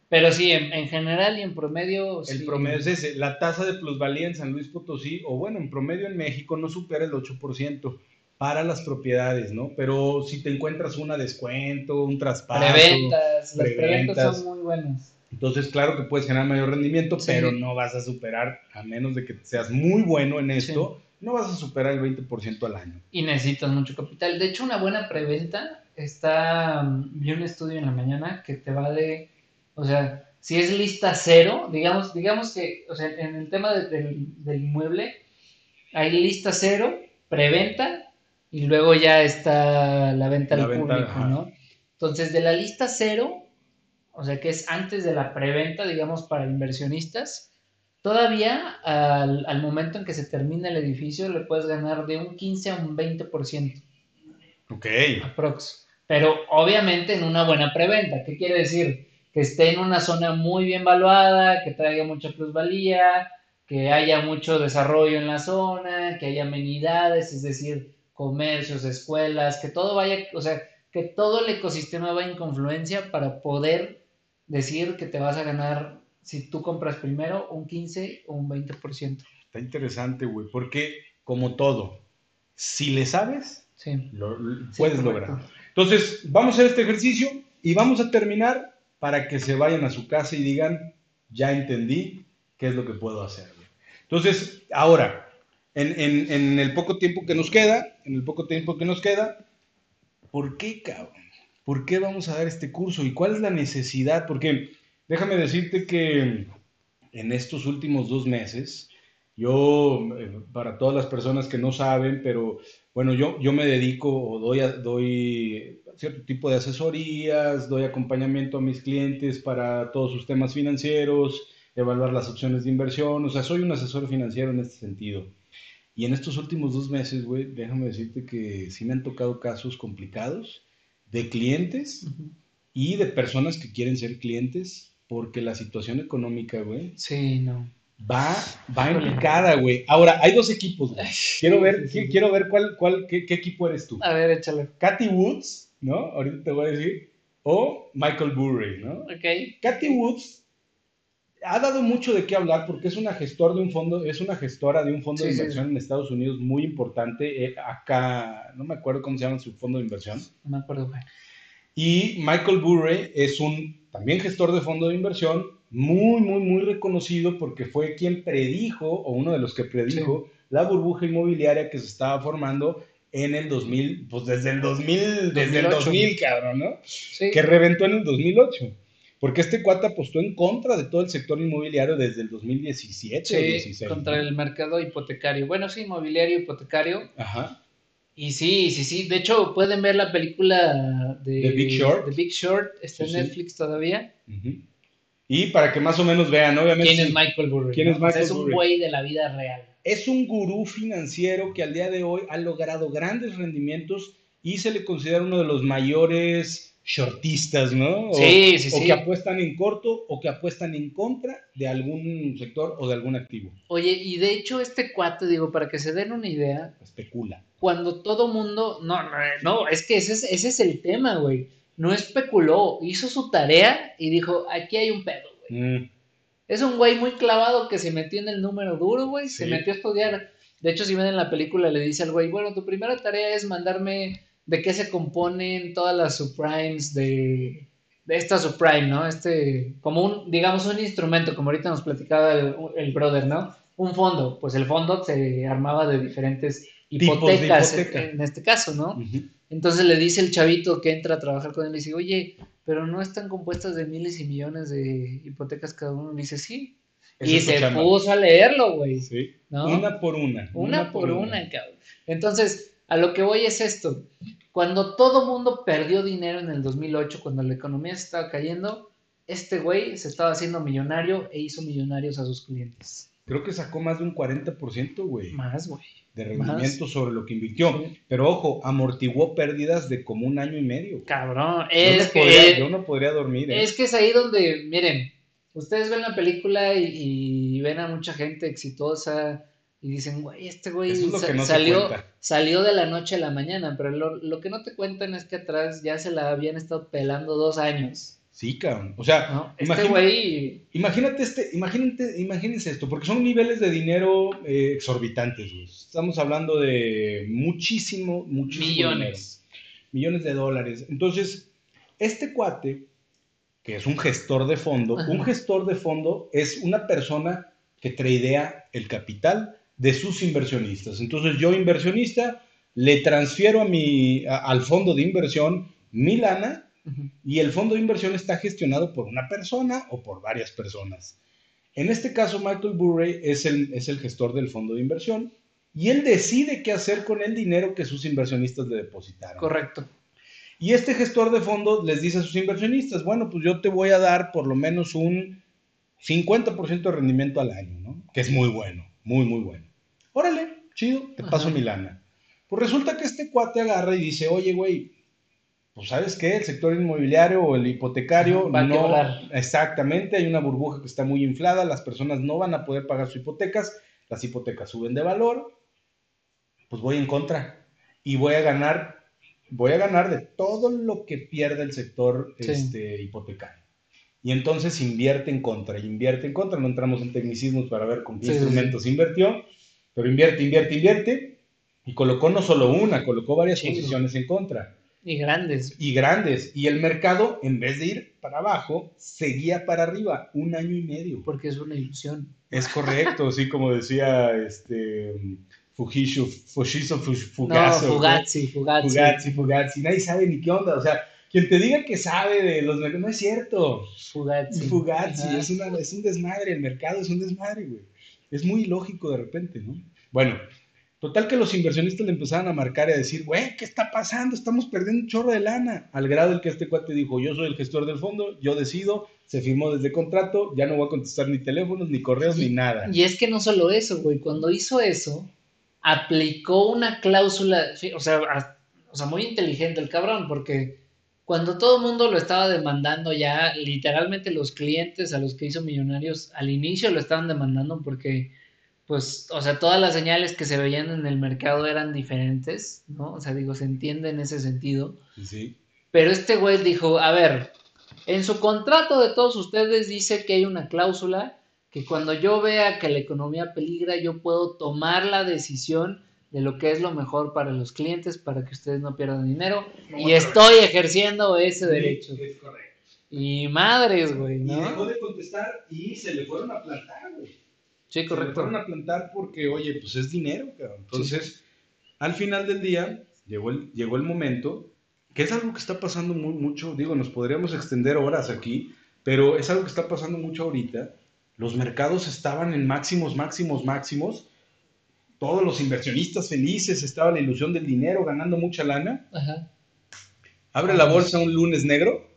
pero sí, en, general y en promedio. El promedio es ese. La tasa de plusvalía en San Luis Potosí, o bueno, en promedio en México, no supera el 8% para las propiedades, ¿no? Pero si te encuentras una descuento, un traspaso. Preventas, las preventas son muy buenas. Entonces, claro que puedes generar mayor rendimiento, pero no vas a superar, a menos de que seas muy bueno en esto, no vas a superar el 20% al año. Y necesitas mucho capital. De hecho, una buena preventa está. Vi un estudio en la mañana que te va de o sea, si es lista cero, digamos, digamos que, o sea, en el tema del, inmueble, hay lista cero, preventa, y luego ya está la venta al público, ¿no? Entonces, de la lista cero, o sea, que es antes de la preventa, digamos, para inversionistas, todavía al, al, momento en que se termina el edificio le puedes ganar de un 15 a un 20%. Ok. Aprox. Pero obviamente en una buena preventa. ¿Qué quiere decir? que esté en una zona muy bien valuada, que traiga mucha plusvalía, que haya mucho desarrollo en la zona, que haya amenidades, es decir, comercios, escuelas, que todo vaya, o sea, que todo el ecosistema vaya en confluencia para poder decir que te vas a ganar, si tú compras primero, un 15 o un 20%. Está interesante, güey, porque como todo, si le sabes, lo, puedes lograr. Entonces, vamos a hacer este ejercicio y vamos a terminar para que se vayan a su casa y digan, ya entendí qué es lo que puedo hacer. Entonces, ahora, en, el poco tiempo que nos queda, en el poco tiempo que nos queda, ¿por qué, cabrón? ¿Por qué vamos a dar este curso? ¿Y cuál es la necesidad? Porque déjame decirte que en estos últimos dos meses, yo, eh, para todas las personas que no saben, pero bueno, yo, yo me dedico o doy, doy cierto tipo de asesorías, doy acompañamiento a mis clientes para todos sus temas financieros, evaluar las opciones de inversión, o sea, soy un asesor financiero en este sentido. Y en estos últimos dos meses, güey, déjame decirte que sí me han tocado casos complicados de clientes y de personas que quieren ser clientes porque la situación económica, güey. Sí, no va, va en güey. Ahora, hay dos equipos, güey. Quiero ver, quiero ver cuál, cuál, qué, equipo eres tú. A ver, échale. Katy Woods, ¿no? Ahorita te voy a decir. O Michael Burry, ¿no? Ok. Katy Woods ha dado mucho de qué hablar porque es una gestor de un fondo, es una gestora de un fondo de inversión en Estados Unidos muy importante. Eh, acá, no me acuerdo cómo se llama su fondo de inversión. No me acuerdo, güey. Y Michael Burry es un también gestor de fondo de inversión muy, muy, muy reconocido porque fue quien predijo, o uno de los que predijo, la burbuja inmobiliaria que se estaba formando en el 2000, pues desde el 2000, desde el 2000, cabrón, ¿no? Sí. Que reventó en el 2008. Porque este cuate apostó en contra de todo el sector inmobiliario desde el 2017 sí, 16, contra el mercado hipotecario. Bueno, sí, inmobiliario, hipotecario. Ajá. Y sí, sí, sí. De hecho, pueden ver la película de The Big Short. The Big Short. Está en Netflix todavía. Y para que más o menos vean, obviamente. ¿Quién es Michael Burry? ¿Quién es Michael es un güey de la vida real. Es un gurú financiero que al día de hoy ha logrado grandes rendimientos y se le considera uno de los mayores shortistas, ¿no? O, sí, sí, o que apuestan en corto o que apuestan en contra de algún sector o de algún activo. Oye, y de hecho este cuate, digo, para que se den una idea. Especula. Cuando todo mundo, no, no, no es que ese es, ese es el tema, güey no especuló, hizo su tarea y dijo, aquí hay un pedo, güey. Mm. Es un güey muy clavado que se metió en el número duro, güey, se metió a estudiar. De hecho, si ven en la película, le dice al güey, bueno, tu primera tarea es mandarme de qué se componen todas las subprimes de, de esta subprime, ¿no? Este, como un, digamos, un instrumento, como ahorita nos platicaba el, brother, ¿no? Un fondo, pues el fondo se armaba de diferentes hipotecas, en, este caso, ¿no? Entonces le dice el chavito que entra a trabajar con él, le dice, oye, pero no están compuestas de miles y millones de hipotecas cada uno. Le dice, sí, y se puso a leerlo, güey. Sí. Una por una. Una, por, una, cabrón. Entonces, a lo que voy es esto. Cuando todo mundo perdió dinero en el 2008, cuando la economía se estaba cayendo, este güey se estaba haciendo millonario e hizo millonarios a sus clientes. Creo que sacó más de un 40%, güey. Más, güey. De rendimiento sobre lo que invirtió. Pero ojo, amortiguó pérdidas de como un año y medio. Cabrón, es yo no Podría, yo no podría dormir. ¿eh? Es que es ahí donde, miren, ustedes ven la película y, ven a mucha gente exitosa y dicen, güey, este güey salió, salió de la noche a la mañana, pero lo, lo, que no te cuentan es que atrás ya se la habían estado pelando dos años. Sí, cabrón. O sea, este imagínate este, imagínate, imagínense esto, porque son niveles de dinero eh, exorbitantes, Estamos hablando de muchísimo, muchísimo millones. Millones de dólares. Entonces, este cuate, que es un gestor de fondo, un gestor de fondo es una persona que tradea el capital de sus inversionistas. Entonces, yo inversionista le transfiero a mi al fondo de inversión mi lana y el fondo de inversión está gestionado por una persona o por varias personas. En este caso, Michael Burry es el, es el gestor del fondo de inversión y él decide qué hacer con el dinero que sus inversionistas le depositaron. Correcto. Y este gestor de fondo les dice a sus inversionistas, bueno, pues yo te voy a dar por lo menos un 50% de rendimiento al año, ¿no? Que es muy bueno, muy, muy bueno. Órale, chido, te paso mi lana. Pues resulta que este cuate agarra y dice, oye, güey, pues sabes qué, el sector inmobiliario o el hipotecario no, exactamente, hay una burbuja que está muy inflada, las personas no van a poder pagar sus hipotecas, las hipotecas suben de valor, pues voy en contra y voy a ganar, voy a ganar de todo lo que pierde el sector este, hipotecario. Y entonces invierte en contra, invierte en contra, no entramos en tecnicismos para ver con qué instrumentos invirtió, pero invierte, invierte, invierte, y colocó no solo una, colocó varias posiciones en contra. Y grandes. Y grandes. Y el mercado, en vez de ir para abajo, seguía para arriba un año y medio. Porque es una ilusión. Es correcto, sí, como decía este Fujisho, Fujisho Fugazo. No, Fugazzi. Fugazzi, Fugazzi. Nadie sabe ni qué onda. O sea, quien te diga que sabe de los mercados, no es cierto. Fugazzi. Fugazzi, es, una, es un desmadre. El mercado es un desmadre, güey. Es muy lógico de repente, ¿no? Bueno, Total que los inversionistas le empezaban a marcar y a decir, güey, ¿qué está pasando? Estamos perdiendo un chorro de lana. Al grado en que este cuate dijo, yo soy el gestor del fondo, yo decido, se firmó desde contrato, ya no voy a contestar ni teléfonos, ni correos, ni nada. Y es que no solo eso, güey, cuando hizo eso, aplicó una cláusula, o sea, o sea, muy inteligente el cabrón, porque cuando todo el mundo lo estaba demandando ya, literalmente los clientes a los que hizo millonarios al inicio lo estaban demandando porque pues, o sea, todas las señales que se veían en el mercado eran diferentes, ¿no? O sea, digo, se entiende en ese sentido. Sí. Pero este güey dijo, a ver, en su contrato de todos ustedes dice que hay una cláusula que cuando yo vea que la economía peligra, yo puedo tomar la decisión de lo que es lo mejor para los clientes, para que ustedes no pierdan dinero, y estoy ejerciendo ese derecho. Es correcto. Y madres, güey, ¿no? Y dejó de contestar y se le fueron a plantar, güey. Sí, correcto. Se fueron a plantar porque, oye, pues es dinero, cabrón. Entonces, al final del día, llegó el, llegó el momento, que es algo que está pasando muy, mucho, digo, nos podríamos extender horas aquí, pero es algo que está pasando mucho ahorita. Los mercados estaban en máximos, máximos, máximos. Todos los inversionistas felices, estaba la ilusión del dinero, ganando mucha lana. Ajá. Abre la bolsa un lunes negro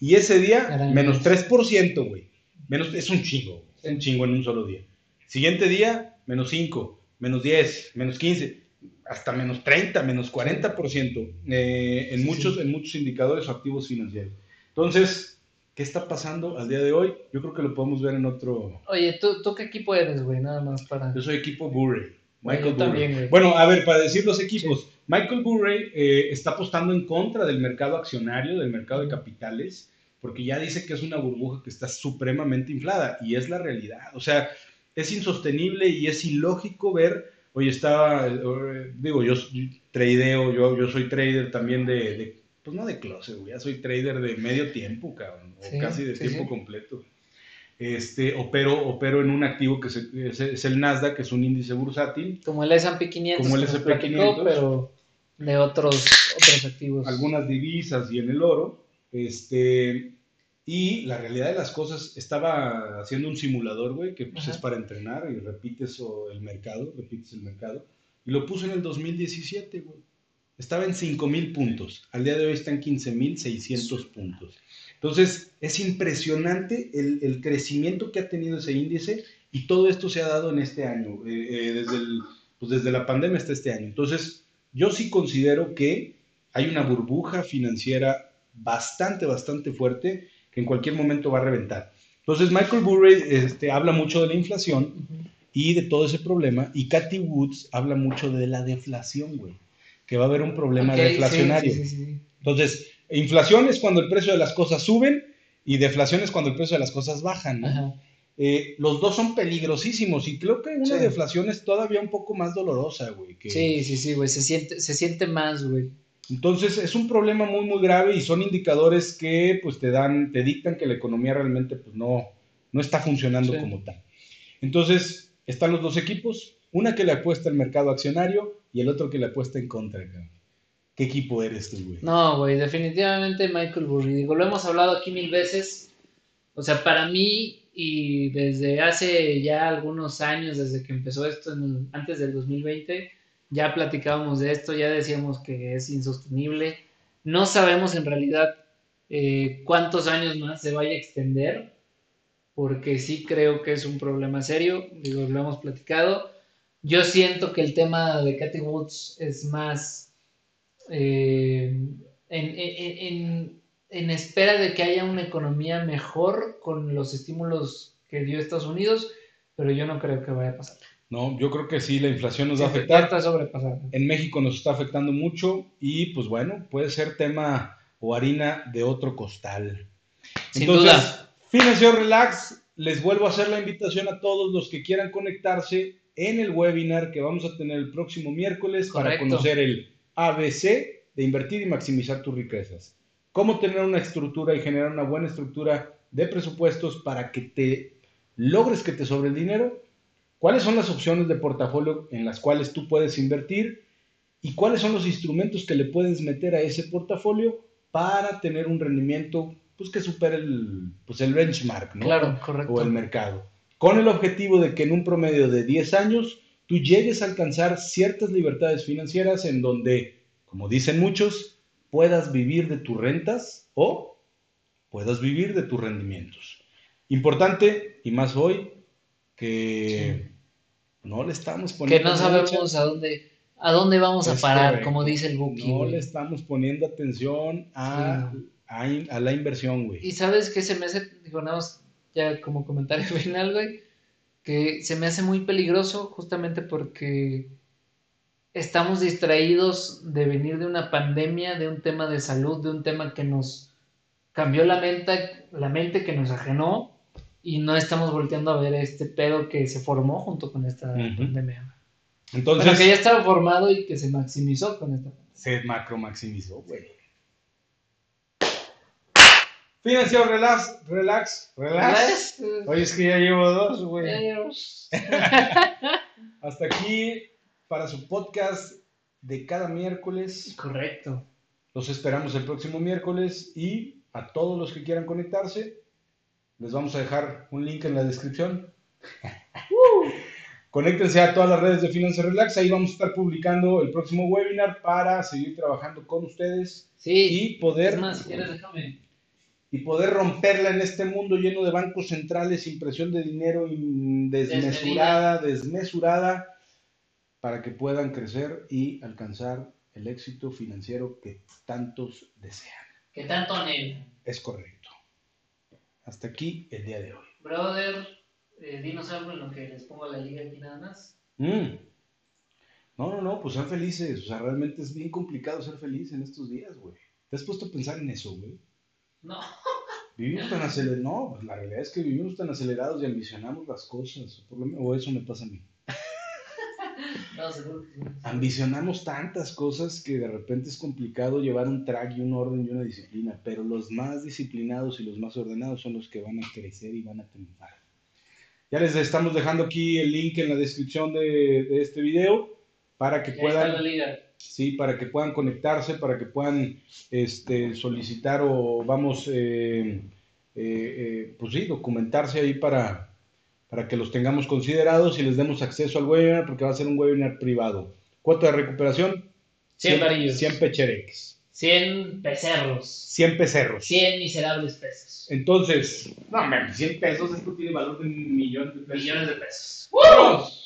y ese día, menos 3%, güey. Menos, es un chingo un chingo en un solo día. Siguiente día, menos 5, menos 10, menos 15, hasta menos 30, menos 40% eh, en, muchos, en muchos indicadores o activos financieros. Entonces, ¿qué está pasando al día de hoy? Yo creo que lo podemos ver en otro... Oye, ¿tú, tú qué equipo eres, güey? Nada más para... Yo soy equipo Burry. Michael Burry. Bueno, a ver, para decir los equipos, Michael Burry eh, está apostando en contra del mercado accionario, del mercado de capitales porque ya dice que es una burbuja que está supremamente inflada y es la realidad. O sea, es insostenible y es ilógico ver, oye, estaba, eh, digo, yo tradeo, yo, yo soy trader también de, pues no de closet, ya soy trader de medio tiempo, cabrón, o casi de tiempo completo. Este, opero, opero en un activo que es, el Nasdaq, que es un índice bursátil. Como el S&P 500. Como el S&P 500. Pero de otros, otros activos. Algunas divisas y en el oro. Este, Y la realidad de las cosas, estaba haciendo un simulador, güey, que pues, Ajá. es para entrenar y repites el mercado, repites el mercado. Y lo puso en el 2017, güey. Estaba en 5.000 puntos. Al día de hoy está en 15.600 puntos. Entonces, es impresionante el, el crecimiento que ha tenido ese índice y todo esto se ha dado en este año, eh, eh, desde, el- pues desde la pandemia hasta este año. Entonces, yo sí considero que hay una burbuja financiera bastante, bastante fuerte que en cualquier momento va a reventar. Entonces, Michael Burry este, habla mucho de la inflación Ujú. y de todo ese problema, y Cathy Woods habla mucho de la deflación, güey, que va a haber un problema deflacionario. sí, sí, sí. Entonces, inflación es cuando el precio de las cosas suben y deflación es cuando el precio de las cosas bajan. ¿no? Ajá. Eh, los dos son peligrosísimos y creo que una Sí. deflación es todavía un poco más dolorosa, güey. que- Sí, sí, sí, güey, se siente, se siente más, güey. Entonces es un problema muy, muy grave y son indicadores que pues te dan, te dictan que la economía realmente pues no, no está funcionando Sí. como tal. Entonces están los dos equipos, una que le apuesta al mercado accionario y el otro que le apuesta en contra. ¿Qué equipo eres tú, güey? No, güey, definitivamente Michael Burry. Digo, lo hemos hablado aquí mil veces. O sea, para mí, y desde hace ya algunos años, desde que empezó esto, antes del 2020, ya platicábamos de esto, ya decíamos que es insostenible. No sabemos en realidad eh, cuántos años más se vaya a extender, porque sí creo que es un problema serio. Digo, lo hemos platicado. Yo siento que el tema de Cathy Woods es más eh, en, en- en- en espera de que haya una economía mejor con los estímulos que dio Estados Unidos, pero yo no creo que vaya a pasar. No, yo creo que sí, la inflación nos va a afectar. está sobrepasado. En México nos está afectando mucho y pues bueno, puede ser tema o harina de otro costal. Sin duda. Financiero Relax, les vuelvo a hacer la invitación a todos los que quieran conectarse en el webinar que vamos a tener el próximo miércoles para conocer el ABC de invertir y maximizar tus riquezas. Cómo tener una estructura y generar una buena estructura de presupuestos para que te logres que te sobre el dinero. ¿Cuáles son las opciones de portafolio en las cuales tú puedes invertir? ¿Y cuáles son los instrumentos que le puedes meter a ese portafolio para tener un rendimiento pues, que supere el, pues, el benchmark ¿no? Claro, correcto. o el mercado? Con el objetivo de que en un promedio de 10 años tú llegues a alcanzar ciertas libertades financieras en donde, como dicen muchos, puedas vivir de tus rentas o puedas vivir de tus rendimientos. Importante, y más hoy, que no le estamos Que poniendo no mucha- sabemos a dónde, a dónde vamos a parar, correcto. como dice el Buki. No güey. le estamos poniendo atención a, Sí, a, a la inversión, güey. Y sabes que se me hace, digo, nada más ya como comentario *laughs* final, güey, que se me hace muy peligroso justamente porque estamos distraídos de venir de una pandemia, de un tema de salud, de un tema que nos cambió la mente, la mente que nos ajenó y no estamos volteando a ver este pedo que se formó junto con esta pandemia. Entonces, Bueno, que ya estaba formado y que se maximizó con esta pandemia. se macro maximizó, güey. Financiero, relax, relax, relax. Oye, es que ya llevo dos, güey. *laughs* Hasta aquí para su podcast de cada miércoles. Correcto. Los esperamos el próximo miércoles y a todos los que quieran conectarse, les vamos a dejar un link en la descripción. *laughs* Conéctense a todas las redes de Finanza Relax, ahí vamos a estar publicando el próximo webinar para seguir trabajando con ustedes Sí. y poder, Es más, si quieres, déjame. Y poder romperla en este mundo lleno de bancos centrales, impresión de dinero in- desmesurada, desmesurada, para que puedan crecer y alcanzar el éxito financiero que tantos desean. ¿Qué tanto anhelo? Es correcto. Hasta aquí el día de hoy. Brother, eh, dinos algo en lo que les pongo la liga aquí nada más. Mm. No, no, no, pues sean felices. O sea, realmente es bien complicado ser feliz en estos días, güey. ¿Te has puesto a pensar en eso, güey? No. Vivimos tan acelerados. No, pues la realidad es que vivimos tan acelerados y ambicionamos las cosas. Por lo menos- o eso me pasa a mí. *laughs* No, seguro que sí. Ambicionamos tantas cosas que de repente es complicado llevar un track y un orden y una disciplina. Pero los más disciplinados y los más ordenados son los que van a crecer y van a triunfar. Ya les estamos dejando aquí el link en la descripción de, de este video para que Y ahí está puedan la liga. Sí, para que puedan conectarse, para que puedan este, solicitar o vamos, eh, pues sí, documentarse ahí para, para que los tengamos considerados y les demos acceso al webinar, porque va a ser un webinar privado. Cuota de recuperación, 100 varillos. 100 pechereques. 100 pecerros. 100 pecerros. 100 miserables pesos. Entonces, no, hombre, 100 pesos, esto tiene valor de un millón de pesos. Millones de pesos. ¡Vamos!